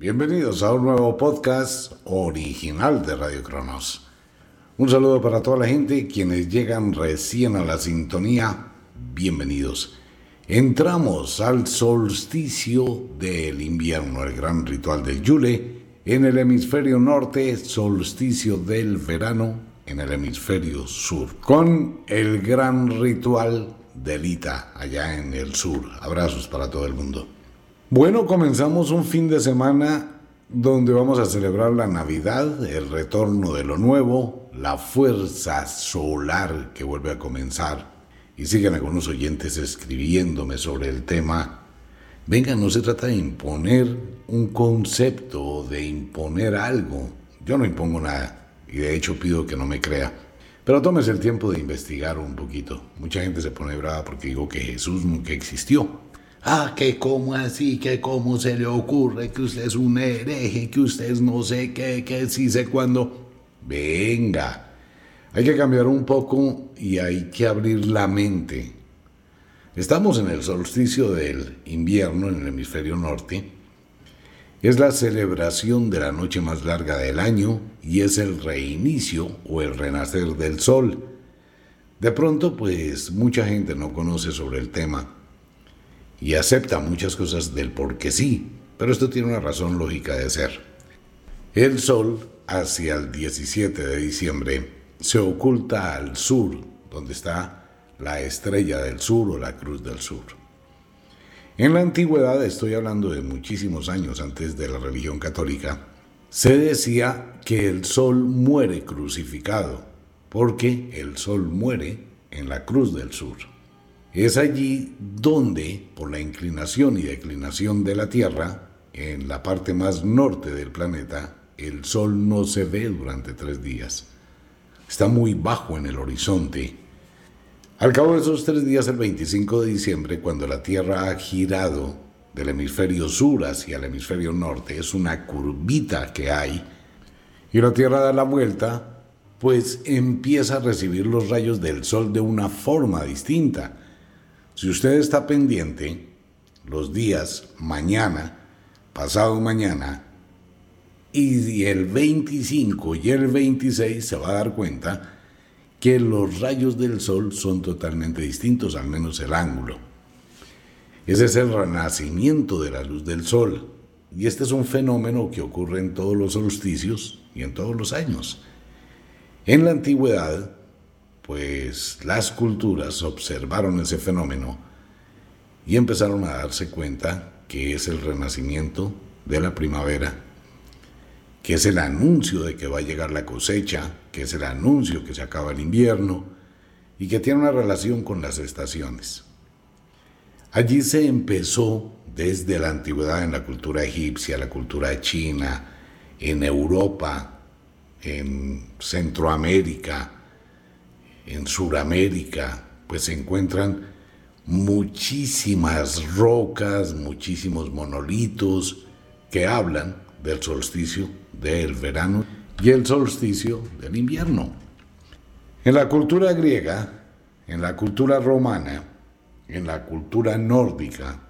Bienvenidos a un nuevo podcast original de Radio Cronos. Un saludo para toda la gente, quienes llegan recién a la sintonía, bienvenidos. Entramos al solsticio del invierno, el gran ritual del Yule, en el hemisferio norte, solsticio del verano en el hemisferio sur, con el gran ritual del Ita allá en el sur. Abrazos para todo el mundo. Bueno, comenzamos un fin de semana donde vamos a celebrar la Navidad, el retorno de lo nuevo, la fuerza solar que vuelve a comenzar. Y siguen algunos oyentes escribiéndome sobre el tema. Venga, no se trata de imponer un concepto, de imponer algo. Yo no impongo nada y de hecho pido que no me crea. Pero tómese el tiempo de investigar un poquito. Mucha gente se pone brava porque digo que Jesús nunca existió. Ah, que cómo así, que cómo se le ocurre, que usted es un hereje, que usted es no sé qué, que sí sé cuándo. Venga, hay que cambiar un poco y hay que abrir la mente. Estamos en el solsticio del invierno en el hemisferio norte. Es la celebración de la noche más larga del año y es el reinicio o el renacer del sol. De pronto, pues mucha gente no conoce sobre el tema y acepta muchas cosas del porque sí, pero esto tiene una razón lógica de ser. El Sol, hacia el 17 de diciembre, se oculta al sur, donde está la estrella del sur o la cruz del sur. En la antigüedad, estoy hablando de muchísimos años antes de la religión católica, se decía que el sol muere crucificado, porque el sol muere en la cruz del sur. Es allí donde, por la inclinación y declinación de la Tierra, en la parte más norte del planeta, el Sol no se ve durante tres días. Está muy bajo en el horizonte. Al cabo de esos tres días, el 25 de diciembre, cuando la Tierra ha girado del hemisferio sur hacia el hemisferio norte, es una curvita que hay, y la Tierra da la vuelta, pues empieza a recibir los rayos del Sol de una forma distinta si usted está pendiente, los días mañana, pasado mañana, y el 25 y el 26 se va a dar cuenta que los rayos del sol son totalmente distintos, al menos el ángulo. Ese es el renacimiento de la luz del sol. Y este es un fenómeno que ocurre en todos los solsticios y en todos los años. En la antigüedad, pues las culturas observaron ese fenómeno y empezaron a darse cuenta que es el renacimiento de la primavera, que es el anuncio de que va a llegar la cosecha, que es el anuncio que se acaba el invierno y que tiene una relación con las estaciones. Allí se empezó desde la antigüedad en la cultura egipcia, la cultura china, en Europa, en Centroamérica, en Sudamérica, pues se encuentran muchísimas rocas, muchísimos monolitos que hablan del solsticio del verano y el solsticio del invierno. En la cultura griega, en la cultura romana, en la cultura nórdica,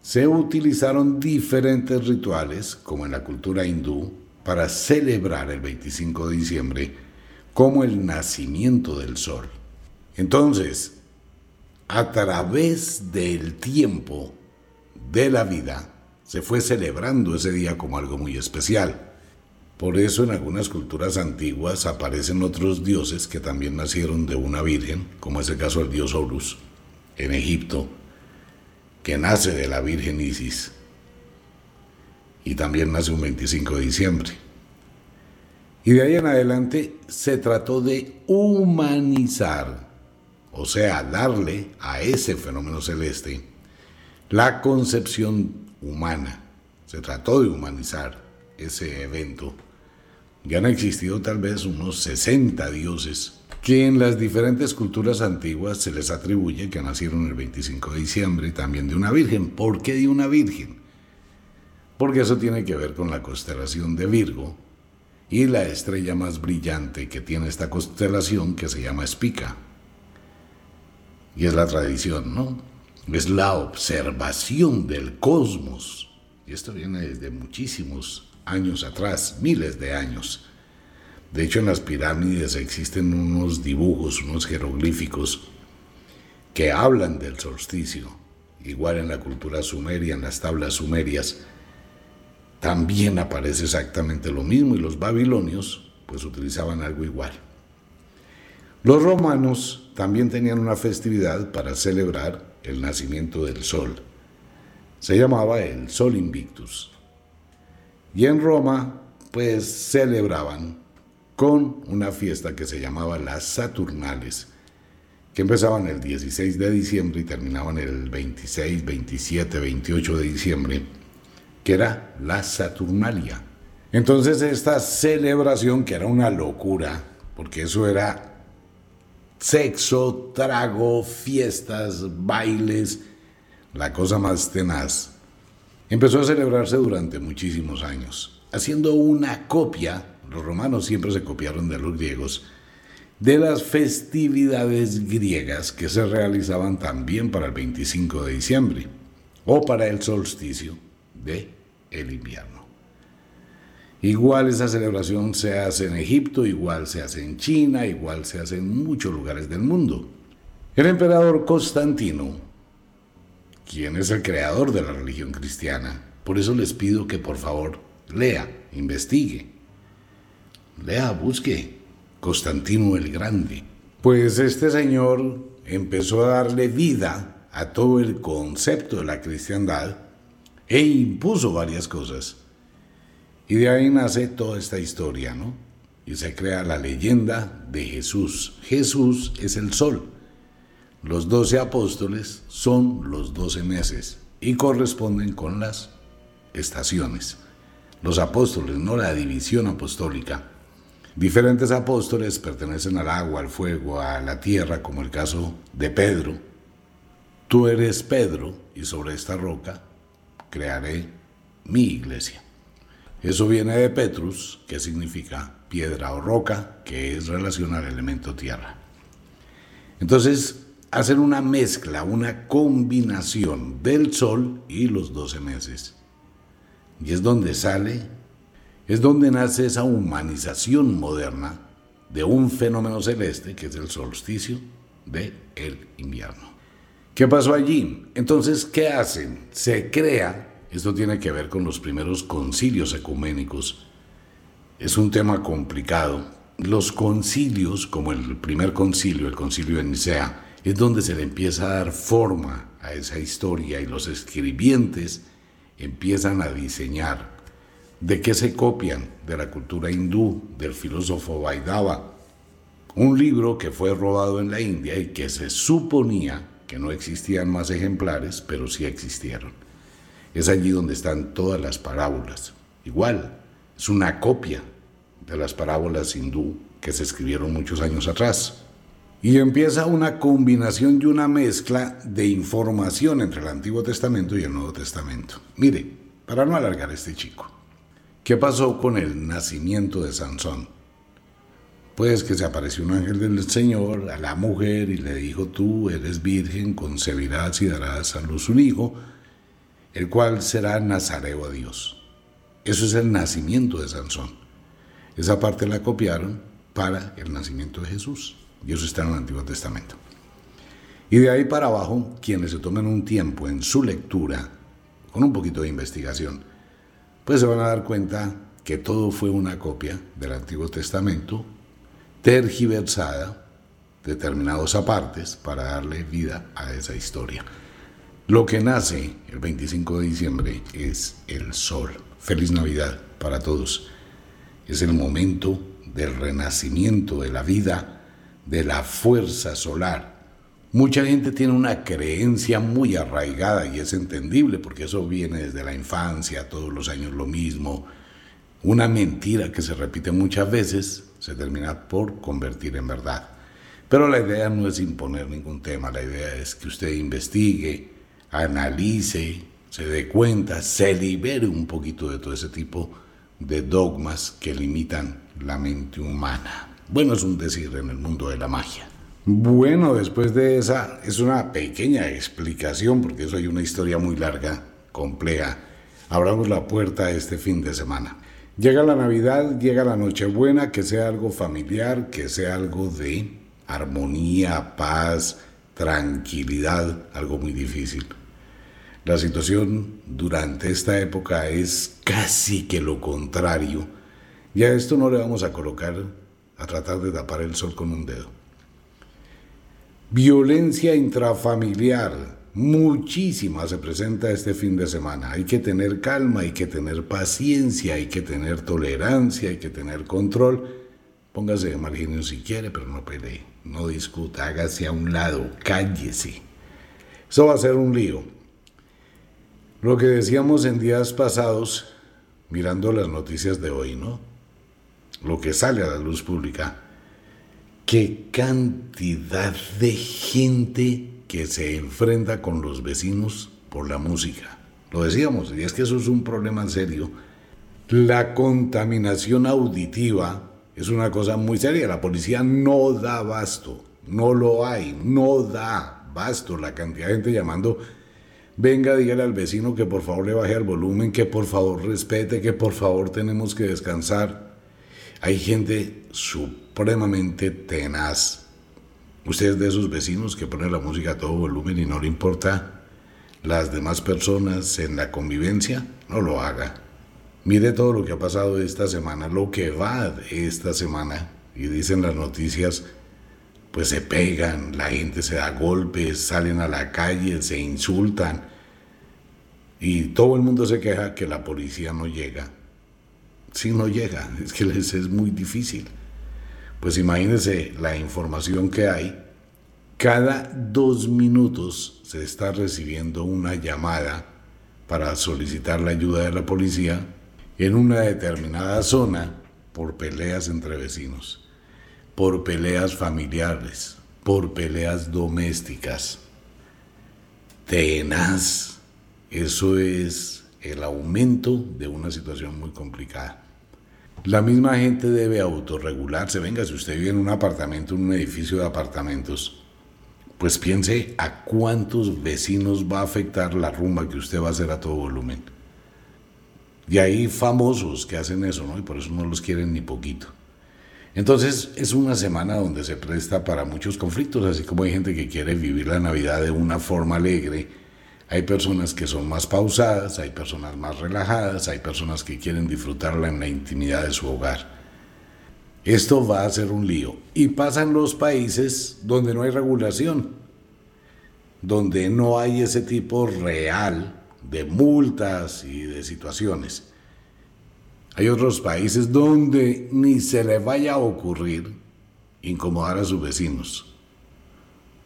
se utilizaron diferentes rituales, como en la cultura hindú, para celebrar el 25 de diciembre como el nacimiento del sol. Entonces, a través del tiempo de la vida, se fue celebrando ese día como algo muy especial. Por eso en algunas culturas antiguas aparecen otros dioses que también nacieron de una virgen, como es el caso del dios Horus en Egipto, que nace de la Virgen Isis y también nace un 25 de diciembre. Y de ahí en adelante se trató de humanizar, o sea, darle a ese fenómeno celeste la concepción humana. Se trató de humanizar ese evento. Ya han existido tal vez unos 60 dioses que en las diferentes culturas antiguas se les atribuye que nacieron el 25 de diciembre también de una virgen. ¿Por qué de una virgen? Porque eso tiene que ver con la constelación de Virgo, y la estrella más brillante que tiene esta constelación que se llama Spica. Y es la tradición, ¿no? Es la observación del cosmos Y esto viene desde muchísimos años atrás, miles de años. De hecho, en las pirámides existen unos dibujos, unos jeroglíficos que hablan del solsticio. Igual en la cultura sumeria, en las tablas sumerias, también aparece exactamente lo mismo y los babilonios pues utilizaban algo igual. Los romanos también tenían una festividad para celebrar el nacimiento del sol. Se llamaba el Sol Invictus. Y en Roma pues celebraban con una fiesta que se llamaba las Saturnales, que empezaban el 16 de diciembre y terminaban el 26, 27, 28 de diciembre, que era la Saturnalia. Entonces esta celebración, que era una locura, porque eso era sexo, trago, fiestas, bailes, la cosa más tenaz, empezó a celebrarse durante muchísimos años, haciendo una copia, los romanos siempre se copiaron de los griegos, de las festividades griegas que se realizaban también para el 25 de diciembre o para el solsticio de el invierno. Igual esa celebración se hace en Egipto, igual se hace en China, igual se hace en muchos lugares del mundo. El emperador Constantino, quien es el creador de la religión cristiana, por eso les pido que por favor lea, investigue, lea, busque, Constantino el Grande. Pues este señor empezó a darle vida a todo el concepto de la cristiandad e impuso varias cosas. Y de ahí nace toda esta historia, ¿no? Y se crea la leyenda de Jesús. Jesús es el sol. Los doce apóstoles son los doce meses y corresponden con las estaciones. Los apóstoles, no la división apostólica. Diferentes apóstoles pertenecen al agua, al fuego, a la tierra, como el caso de Pedro. Tú eres Pedro y sobre esta roca crearé mi iglesia. Eso viene de Petrus, que significa piedra o roca, que es relación al elemento tierra. Entonces, hacen una mezcla, una combinación del sol y los doce meses. Y es donde sale es donde nace esa humanización moderna de un fenómeno celeste que es el solsticio de el invierno. ¿Qué pasó allí? Entonces, ¿qué hacen? Se crea, esto tiene que ver con los primeros concilios ecuménicos, es un tema complicado. Los concilios, como el primer concilio, el concilio de Nicea, es donde se le empieza a dar forma a esa historia y los escribientes empiezan a diseñar ¿De qué se copian? De la cultura hindú, del filósofo Vaidava, un libro que fue robado en la India y que se suponía que no existían más ejemplares, pero sí existieron. Es allí donde están todas las parábolas. Igual, es una copia de las parábolas hindú que se escribieron muchos años atrás. Y empieza una combinación y una mezcla de información entre el Antiguo Testamento y el Nuevo Testamento. Mire, para no alargar este chico, ¿Qué pasó con el nacimiento de Sansón? Pues que se apareció un ángel del Señor a la mujer y le dijo, tú eres virgen, concebirás y darás a luz un hijo, el cual será nazareo a Dios. Eso es el nacimiento de Sansón. Esa parte la copiaron para el nacimiento de Jesús. Y eso está en el Antiguo Testamento. Y de ahí para abajo, quienes se tomen un tiempo en su lectura, con un poquito de investigación, pues se van a dar cuenta que todo fue una copia del Antiguo Testamento, tergiversada, determinados apartes, para darle vida a esa historia. Lo que nace el 25 de diciembre es el sol. Feliz Navidad para todos. Es el momento del renacimiento de la vida, de la fuerza solar Mucha gente tiene una creencia muy arraigada y es entendible porque eso viene desde la infancia, todos los años lo mismo. Una mentira que se repite muchas veces se termina por convertir en verdad. Pero la idea no es imponer ningún tema, la idea es que usted investigue, analice, se dé cuenta, se libere un poquito de todo ese tipo de dogmas que limitan la mente humana. Bueno, es un decir en el mundo de la magia. Bueno, después de esa, es una pequeña explicación, porque eso hay una historia muy larga, compleja. abramos la puerta este fin de semana. Llega la Navidad, llega la Nochebuena, que sea algo familiar, que sea algo de armonía, paz, tranquilidad, algo muy difícil. La situación durante esta época es casi que lo contrario. Y a esto no le vamos a colocar a tratar de tapar el sol con un dedo. Violencia intrafamiliar, muchísima se presenta este fin de semana. Hay que tener calma, hay que tener paciencia, hay que tener tolerancia, hay que tener control. Póngase de mal genio si quiere, pero no pelee, no discuta, hágase a un lado, cállese. Eso va a ser un lío. Lo que decíamos en días pasados, mirando las noticias de hoy, ¿no? Lo que sale a la luz pública. Qué cantidad de gente que se enfrenta con los vecinos por la música. Lo decíamos, y es que eso es un problema serio. La contaminación auditiva es una cosa muy seria. La policía no da basto, no lo hay, no da basto. La cantidad de gente llamando, venga, dígale al vecino que por favor le baje el volumen, que por favor respete, que por favor tenemos que descansar. Hay gente supremamente tenaz Usted es de esos vecinos que pone la música a todo volumen y no le importa las demás personas en la convivencia, no lo haga. Mire todo lo que ha pasado esta semana, lo que va esta semana, y dicen las noticias, pues se pegan, la gente se da golpes, salen a la calle, se insultan, y todo el mundo se queja que la policía no llega. Si no llega, es que les es muy difícil. Pues imagínense la información que hay. Cada dos minutos se está recibiendo una llamada para solicitar la ayuda de la policía en una determinada zona por peleas entre vecinos, por peleas familiares, por peleas domésticas. Tenaz. Eso es el aumento de una situación muy complicada. La misma gente debe autorregularse. Venga, si usted vive en un apartamento, en un edificio de apartamentos, pues piense a cuántos vecinos va a afectar la rumba que usted va a hacer a todo volumen. Y hay famosos que hacen eso, ¿no? Y por eso no los quieren ni poquito. Entonces es una semana donde se presta para muchos conflictos, así como hay gente que quiere vivir la Navidad de una forma alegre hay personas que son más pausadas, hay personas más relajadas, hay personas que quieren disfrutarla en la intimidad de su hogar. Esto va a ser un lío. Y pasan los países donde no hay regulación, donde no hay ese tipo real de multas y de situaciones. Hay otros países donde ni se le vaya a ocurrir incomodar a sus vecinos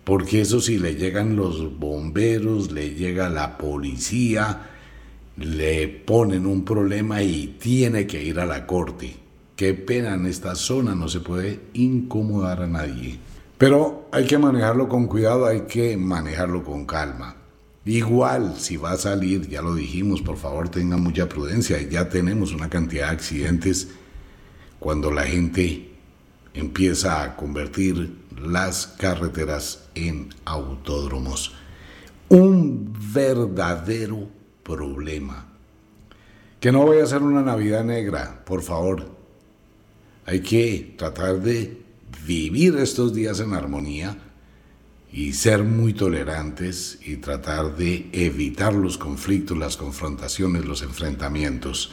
porque eso si le llegan los bomberos, le llega la policía, le ponen un problema y tiene que ir a la corte. Qué pena, en esta zona no se puede incomodar a nadie. Pero hay que manejarlo con cuidado, hay que manejarlo con calma. Igual, si va a salir, ya lo dijimos, por favor tenga mucha prudencia. Ya tenemos una cantidad de accidentes cuando la gente empieza a convertir las carreteras en autódromos. Un verdadero problema. Que no voy a ser una Navidad negra, por favor. Hay que tratar de vivir estos días en armonía y ser muy tolerantes y tratar de evitar los conflictos, las confrontaciones, los enfrentamientos.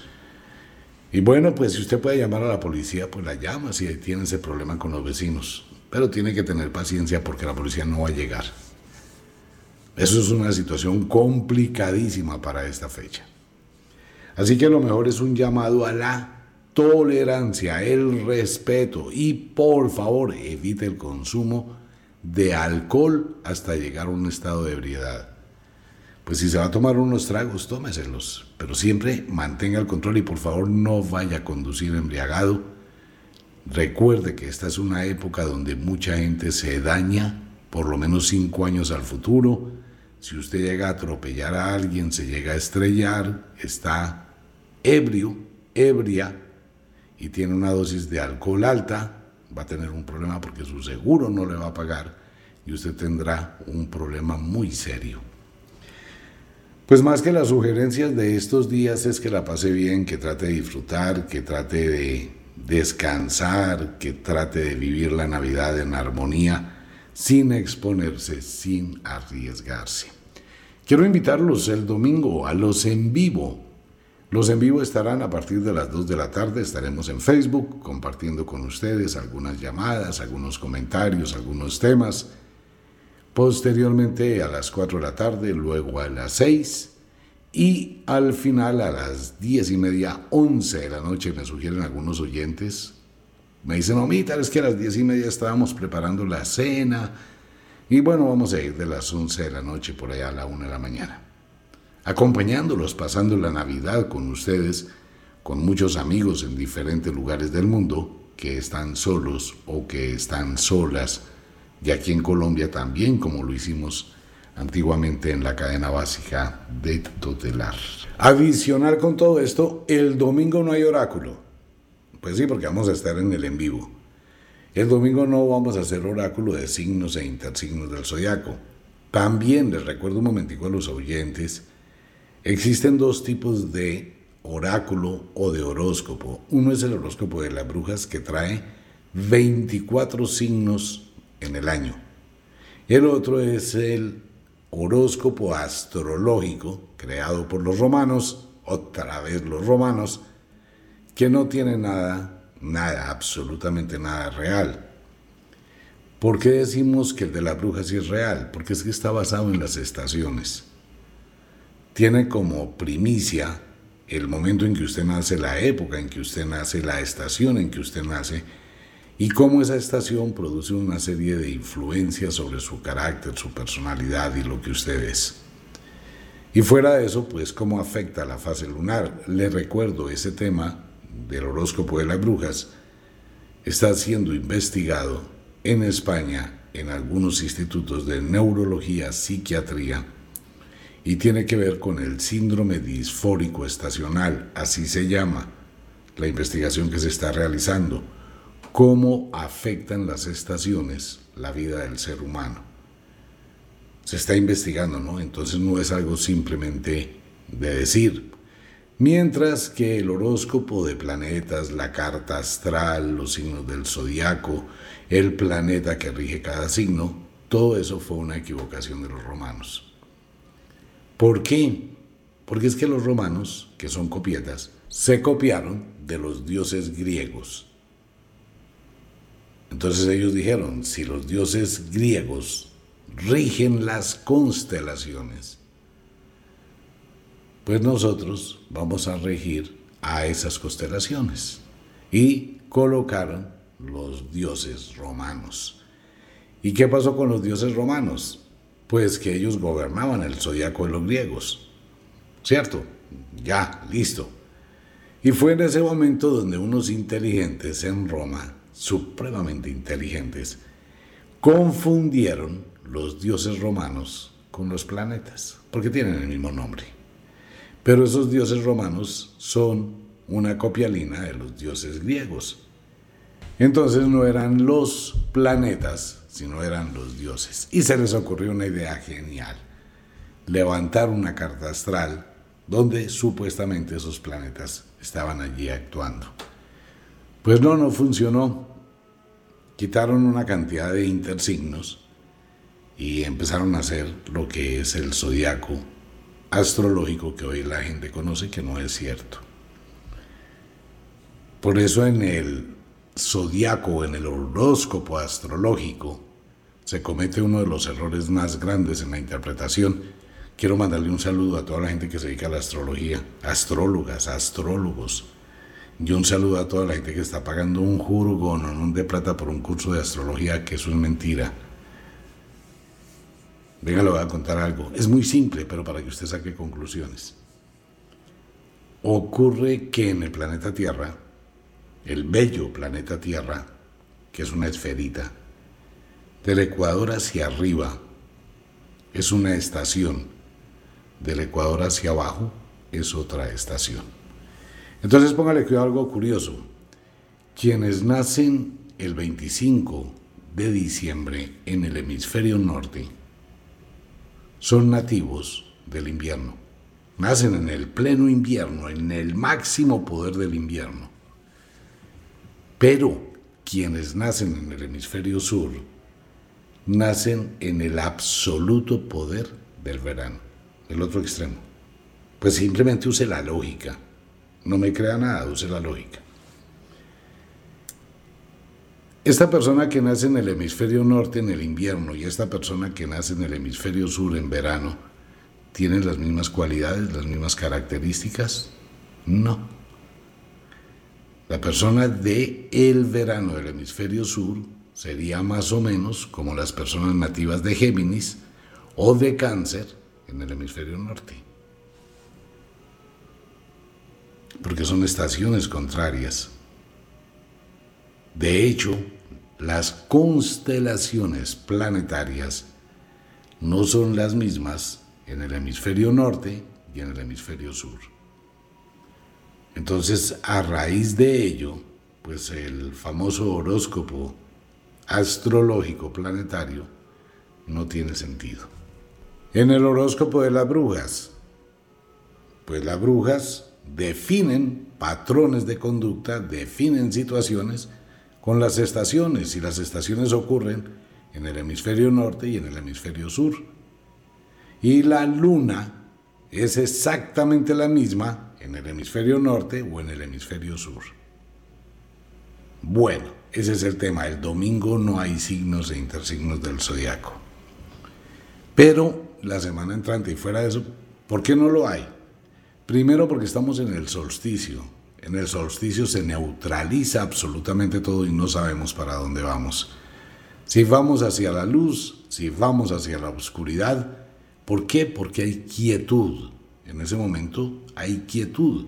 Y bueno, pues si usted puede llamar a la policía, pues la llama si tiene ese problema con los vecinos. Pero tiene que tener paciencia porque la policía no va a llegar. Eso es una situación complicadísima para esta fecha. Así que lo mejor es un llamado a la tolerancia, el respeto y por favor evite el consumo de alcohol hasta llegar a un estado de ebriedad. Pues si se va a tomar unos tragos, tómeselos, pero siempre mantenga el control y por favor no vaya a conducir embriagado Recuerde que esta es una época donde mucha gente se daña por lo menos cinco años al futuro. Si usted llega a atropellar a alguien, se llega a estrellar, está ebrio, ebria y tiene una dosis de alcohol alta, va a tener un problema porque su seguro no le va a pagar y usted tendrá un problema muy serio. Pues más que las sugerencias de estos días es que la pase bien, que trate de disfrutar, que trate de descansar, que trate de vivir la Navidad en armonía, sin exponerse, sin arriesgarse. Quiero invitarlos el domingo a los en vivo. Los en vivo estarán a partir de las 2 de la tarde, estaremos en Facebook compartiendo con ustedes algunas llamadas, algunos comentarios, algunos temas. Posteriormente a las 4 de la tarde, luego a las 6 y al final a las 10 y media, 11 de la noche, me sugieren algunos oyentes. Me dicen, Omita, es que a las 10 y media estábamos preparando la cena. Y bueno, vamos a ir de las 11 de la noche por allá a la 1 de la mañana. Acompañándolos, pasando la Navidad con ustedes, con muchos amigos en diferentes lugares del mundo que están solos o que están solas y aquí en Colombia también, como lo hicimos antiguamente en la cadena básica de tutelar. Adicional con todo esto, el domingo no hay oráculo. Pues sí, porque vamos a estar en el en vivo. El domingo no vamos a hacer oráculo de signos e intersignos del zodiaco. También les recuerdo un momentico a los oyentes, existen dos tipos de oráculo o de horóscopo. Uno es el horóscopo de las brujas que trae 24 signos en el año. El otro es el horóscopo astrológico creado por los romanos, otra vez los romanos, que no tiene nada, nada, absolutamente nada real. ¿Por qué decimos que el de la bruja sí es real? Porque es que está basado en las estaciones. Tiene como primicia el momento en que usted nace, la época en que usted nace, la estación en que usted nace, y cómo esa estación produce una serie de influencias sobre su carácter, su personalidad y lo que usted es. Y fuera de eso, pues cómo afecta la fase lunar. Le recuerdo, ese tema del horóscopo de las brujas está siendo investigado en España en algunos institutos de neurología, psiquiatría, y tiene que ver con el síndrome disfórico estacional, así se llama la investigación que se está realizando cómo afectan las estaciones la vida del ser humano. Se está investigando, ¿no? Entonces no es algo simplemente de decir. Mientras que el horóscopo de planetas, la carta astral, los signos del zodiaco, el planeta que rige cada signo, todo eso fue una equivocación de los romanos. ¿Por qué? Porque es que los romanos, que son copietas, se copiaron de los dioses griegos entonces ellos dijeron, si los dioses griegos rigen las constelaciones, pues nosotros vamos a regir a esas constelaciones. Y colocaron los dioses romanos. ¿Y qué pasó con los dioses romanos? Pues que ellos gobernaban el zodiaco de los griegos. ¿Cierto? Ya, listo. Y fue en ese momento donde unos inteligentes en Roma supremamente inteligentes, confundieron los dioses romanos con los planetas, porque tienen el mismo nombre. Pero esos dioses romanos son una copialina de los dioses griegos. Entonces no eran los planetas, sino eran los dioses. Y se les ocurrió una idea genial, levantar una carta astral donde supuestamente esos planetas estaban allí actuando. Pues no, no funcionó. Quitaron una cantidad de intersignos y empezaron a hacer lo que es el zodiaco astrológico que hoy la gente conoce que no es cierto. Por eso en el zodiaco, en el horóscopo astrológico, se comete uno de los errores más grandes en la interpretación. Quiero mandarle un saludo a toda la gente que se dedica a la astrología, astrólogas, astrólogos, y un saludo a toda la gente que está pagando un jurgo no de plata por un curso de astrología, que eso es mentira. Venga, le voy a contar algo. Es muy simple, pero para que usted saque conclusiones. Ocurre que en el planeta Tierra, el bello planeta Tierra, que es una esferita, del Ecuador hacia arriba es una estación, del Ecuador hacia abajo es otra estación. Entonces póngale cuidado algo curioso. Quienes nacen el 25 de diciembre en el hemisferio norte son nativos del invierno. nacen en el pleno invierno, en el máximo poder del invierno. Pero quienes nacen en el hemisferio sur nacen en el absoluto poder del verano, el otro extremo. Pues simplemente use la lógica. No me crea nada, use la lógica. Esta persona que nace en el hemisferio norte en el invierno y esta persona que nace en el hemisferio sur en verano, ¿tienen las mismas cualidades, las mismas características? No. La persona de el verano del hemisferio sur sería más o menos como las personas nativas de Géminis o de Cáncer en el hemisferio norte. Porque son estaciones contrarias. De hecho, las constelaciones planetarias no son las mismas en el hemisferio norte y en el hemisferio sur. Entonces, a raíz de ello, pues el famoso horóscopo astrológico planetario no tiene sentido. En el horóscopo de las brujas, pues las brujas definen patrones de conducta, definen situaciones con las estaciones y las estaciones ocurren en el hemisferio norte y en el hemisferio sur. Y la luna es exactamente la misma en el hemisferio norte o en el hemisferio sur. Bueno, ese es el tema. El domingo no hay signos e intersignos del zodiaco. Pero la semana entrante y fuera de eso, ¿por qué no lo hay? Primero porque estamos en el solsticio en el solsticio se neutraliza absolutamente todo y no sabemos para dónde vamos. Si vamos hacia la luz, si vamos hacia la oscuridad, ¿por qué? Porque hay quietud. En ese momento hay quietud.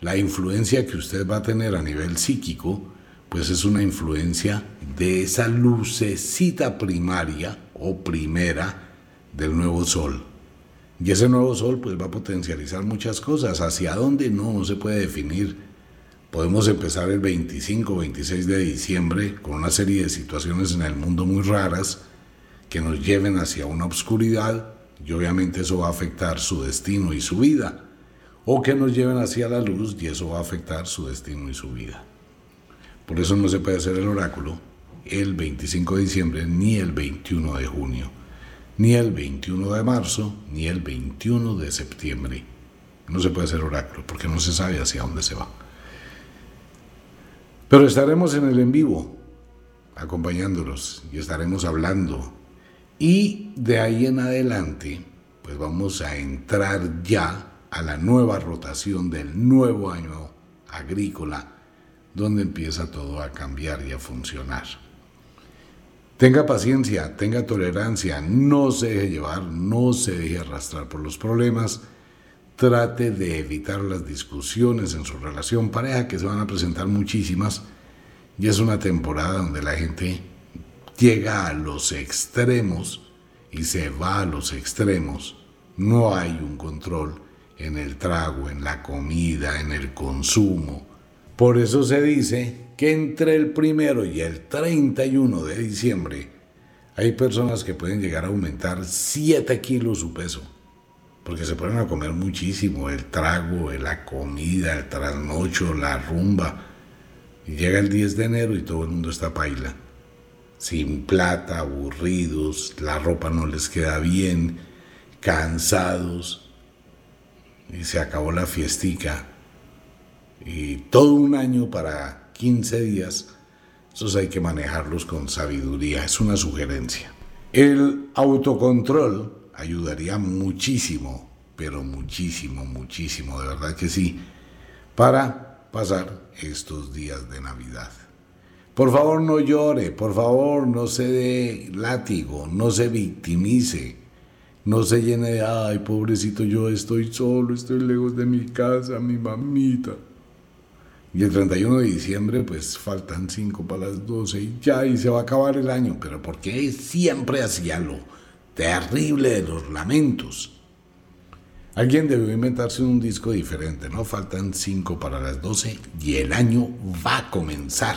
La influencia que usted va a tener a nivel psíquico, pues es una influencia de esa lucecita primaria o primera del nuevo sol. Y ese nuevo sol pues va a potencializar muchas cosas. ¿Hacia dónde? No, no se puede definir Podemos empezar el 25 o 26 de diciembre con una serie de situaciones en el mundo muy raras que nos lleven hacia una obscuridad y obviamente eso va a afectar su destino y su vida. O que nos lleven hacia la luz y eso va a afectar su destino y su vida. Por eso no se puede hacer el oráculo el 25 de diciembre ni el 21 de junio, ni el 21 de marzo, ni el 21 de septiembre. No se puede hacer oráculo porque no se sabe hacia dónde se va. Pero estaremos en el en vivo, acompañándolos y estaremos hablando. Y de ahí en adelante, pues vamos a entrar ya a la nueva rotación del nuevo año agrícola, donde empieza todo a cambiar y a funcionar. Tenga paciencia, tenga tolerancia, no se deje llevar, no se deje arrastrar por los problemas trate de evitar las discusiones en su relación pareja, que se van a presentar muchísimas, y es una temporada donde la gente llega a los extremos y se va a los extremos. No hay un control en el trago, en la comida, en el consumo. Por eso se dice que entre el primero y el 31 de diciembre hay personas que pueden llegar a aumentar 7 kilos su peso porque se ponen a comer muchísimo, el trago, la comida, el trasnocho, la rumba. Y llega el 10 de enero y todo el mundo está paila. Sin plata, aburridos, la ropa no les queda bien, cansados. Y se acabó la fiestica. Y todo un año para 15 días, esos hay que manejarlos con sabiduría, es una sugerencia. El autocontrol ayudaría muchísimo, pero muchísimo, muchísimo, de verdad que sí, para pasar estos días de Navidad. Por favor no llore, por favor no se dé látigo, no se victimice, no se llene de, ay, pobrecito, yo estoy solo, estoy lejos de mi casa, mi mamita. Y el 31 de diciembre, pues faltan 5 para las 12 y ya, y se va a acabar el año. Pero ¿por qué siempre hacía lo terrible de los lamentos. Alguien debió inventarse un disco diferente, ¿no? Faltan cinco para las doce y el año va a comenzar.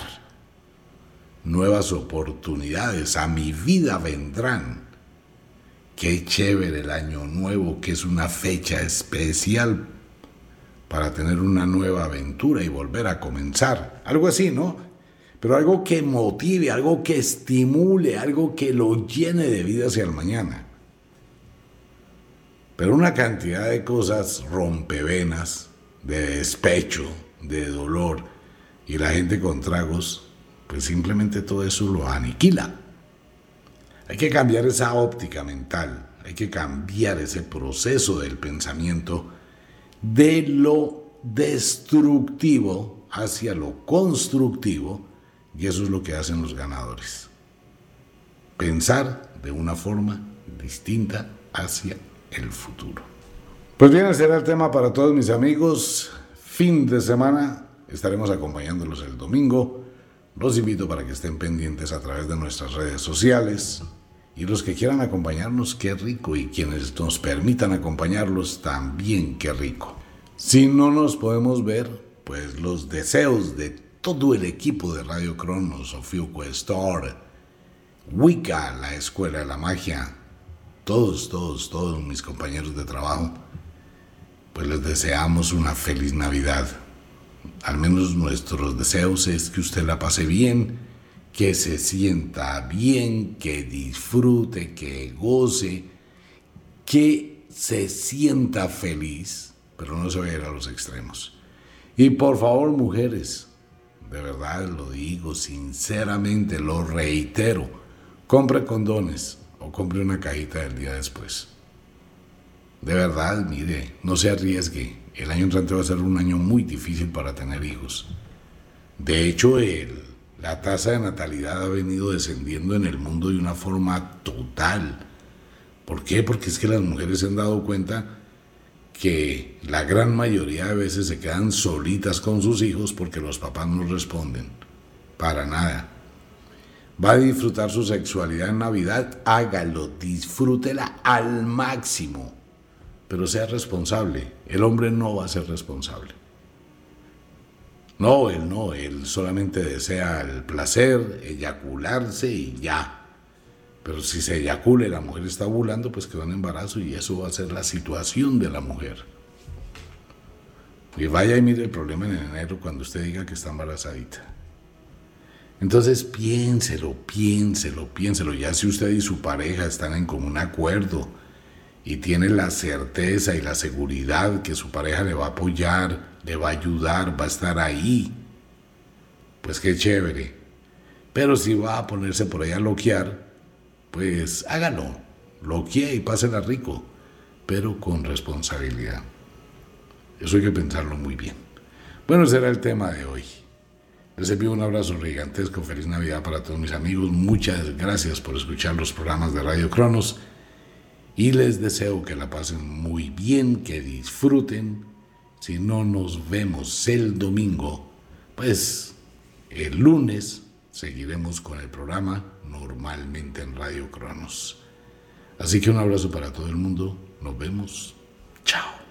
Nuevas oportunidades a mi vida vendrán. Qué chévere el año nuevo, que es una fecha especial para tener una nueva aventura y volver a comenzar. Algo así, ¿no? Pero algo que motive, algo que estimule, algo que lo llene de vida hacia el mañana. Pero una cantidad de cosas rompevenas, de despecho, de dolor, y la gente con tragos, pues simplemente todo eso lo aniquila. Hay que cambiar esa óptica mental, hay que cambiar ese proceso del pensamiento de lo destructivo hacia lo constructivo, y eso es lo que hacen los ganadores. Pensar de una forma distinta hacia el futuro. Pues bien, ese será el tema para todos mis amigos. Fin de semana, estaremos acompañándolos el domingo. Los invito para que estén pendientes a través de nuestras redes sociales. Y los que quieran acompañarnos, qué rico. Y quienes nos permitan acompañarlos, también qué rico. Si no nos podemos ver, pues los deseos de todo el equipo de Radio Cronos, Ofiuco Store, Wicca, la Escuela de la Magia, todos, todos, todos mis compañeros de trabajo, pues les deseamos una feliz Navidad. Al menos nuestros deseos es que usted la pase bien, que se sienta bien, que disfrute, que goce, que se sienta feliz, pero no se vaya a ir a los extremos. Y por favor, mujeres, de verdad lo digo, sinceramente lo reitero, compre condones o compre una cajita del día después. De verdad, mire, no se arriesgue. El año entrante va a ser un año muy difícil para tener hijos. De hecho, el, la tasa de natalidad ha venido descendiendo en el mundo de una forma total. ¿Por qué? Porque es que las mujeres se han dado cuenta que la gran mayoría de veces se quedan solitas con sus hijos porque los papás no responden. Para nada va a disfrutar su sexualidad en Navidad, hágalo, disfrútela al máximo, pero sea responsable. El hombre no va a ser responsable. No, él no, él solamente desea el placer, eyacularse y ya. Pero si se eyacula y la mujer está ovulando, pues quedó en embarazo y eso va a ser la situación de la mujer. Y vaya y mire el problema en enero cuando usted diga que está embarazadita. Entonces piénselo, piénselo, piénselo. Ya si usted y su pareja están en común acuerdo y tiene la certeza y la seguridad que su pareja le va a apoyar, le va a ayudar, va a estar ahí, pues qué chévere. Pero si va a ponerse por ahí a loquear, pues hágalo, loquee y pásela rico, pero con responsabilidad. Eso hay que pensarlo muy bien. Bueno, será el tema de hoy. Les envío un abrazo gigantesco, feliz Navidad para todos mis amigos, muchas gracias por escuchar los programas de Radio Cronos y les deseo que la pasen muy bien, que disfruten. Si no nos vemos el domingo, pues el lunes seguiremos con el programa normalmente en Radio Cronos. Así que un abrazo para todo el mundo, nos vemos, chao.